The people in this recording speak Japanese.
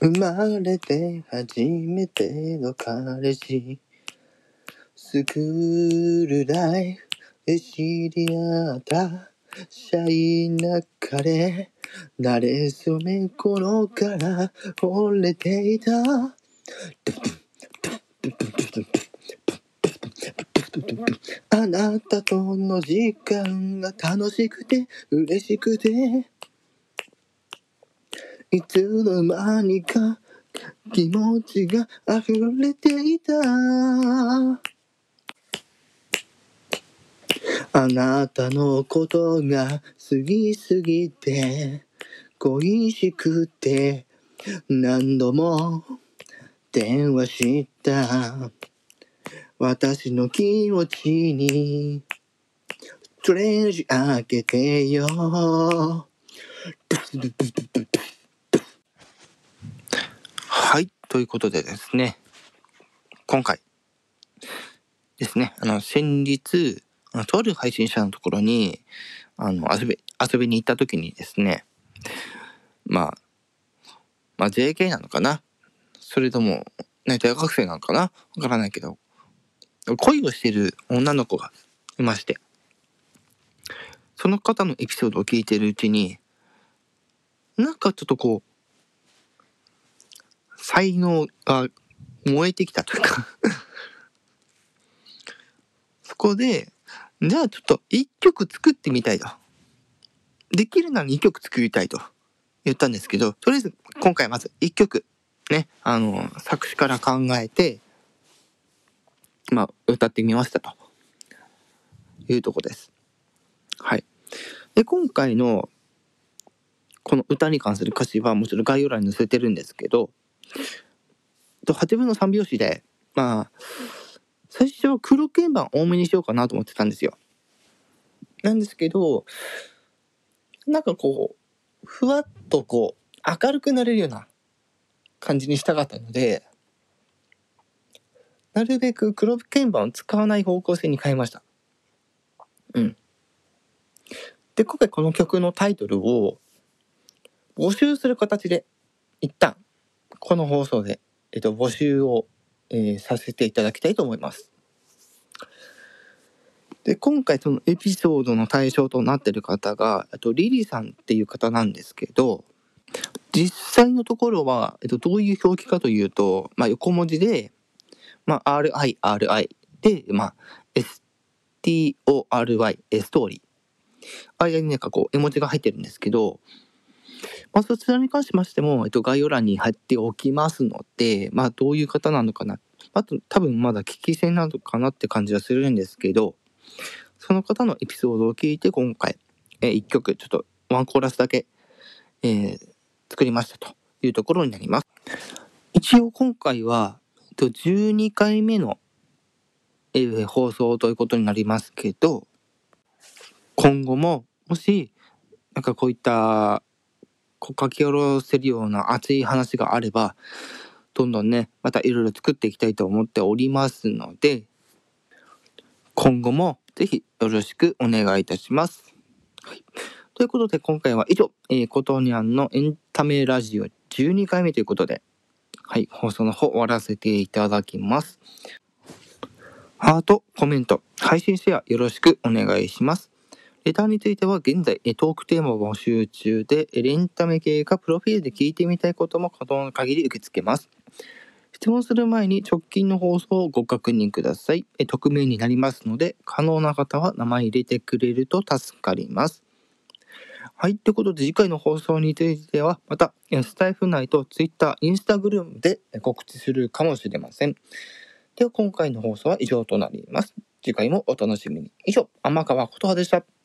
生まれて初めての彼氏。スクールライフで知り合ったシャイな彼。慣れ初め頃から惚れていた。あなたとの時間が楽しくて嬉しくて。いつの間にか気持ちが溢れていた。あなたのことが過ぎ過ぎて恋しくて何度も電話した。私の気持ちにトレンジ開けてよ。はい、ということでですね、今回ですね、あの、先日、あのとある配信者のところに、あの、遊び、遊びに行った時にですね、まあ、まあ JK なのかな？それとも、ね、大学生なのかな？わからないけど、恋をしてる女の子がいまして、その方のエピソードを聞いてるうちに、なんかちょっとこう、才能が燃えてきたというか そこで、じゃあちょっと一曲作ってみたいと。できるなら二曲作りたいと言ったんですけど、とりあえず今回まず一曲、ね、あの、作詞から考えて、まあ、歌ってみましたというとこです。はい。で、今回のこの歌に関する歌詞はもちろん概要欄に載せてるんですけど、と8分の3拍子で、まあ、最初は黒鍵盤多めにしようかなと思ってたんですよ。なんですけど、なんかこう、ふわっとこう、明るくなれるような感じにしたかったので、なるべく黒鍵盤を使わない方向性に変えました。うん。で、今回この曲のタイトルを募集する形で、一旦、この放送で、えっと、募集を、えーさせていただきたいと思います。で、今回そのエピソードの対象となっている方が、えっと、リリーさんっていう方なんですけど、実際のところは、えっと、どういう表記かというと、まあ、横文字で、まあ、RI、RI で、まあ、STORY、ストーリー。間になんかこう、絵文字が入ってるんですけど、まあ、そちらに関しましても、えっと、概要欄に貼っておきますので、まあ、どういう方なのかな。あと、多分まだ聞き戦なのかなって感じはするんですけど、その方のエピソードを聞いて、今回、えー一曲、ちょっと、ワンコーラスだけ、えー作りましたというところになります。一応今回は、えっと12回目の、えー放送ということになりますけど、今後も、もし、なんかこういった、こう書き下ろせるような熱い話があれば、どんどんね、またいろいろ作っていきたいと思っておりますので、今後もぜひよろしくお願いいたします。はい、ということで今回は以上、えー、ことにゃんのエンタメラジオ12回目ということで、はい、放送の方終わらせていただきます。ハート、コメント、配信シェアよろしくお願いします。レターについては現在トークテーマを募集中で、レンタメ系かプロフィールで聞いてみたいことも可能な限り受け付けます。質問する前に直近の放送をご確認ください。匿名になりますので、可能な方は名前入れてくれると助かります。はい。ということで、次回の放送については、また、スタイフ内と Twitter、Instagram で告知するかもしれません。では、今回の放送は以上となります。次回もお楽しみに。以上、天川琴葉でした。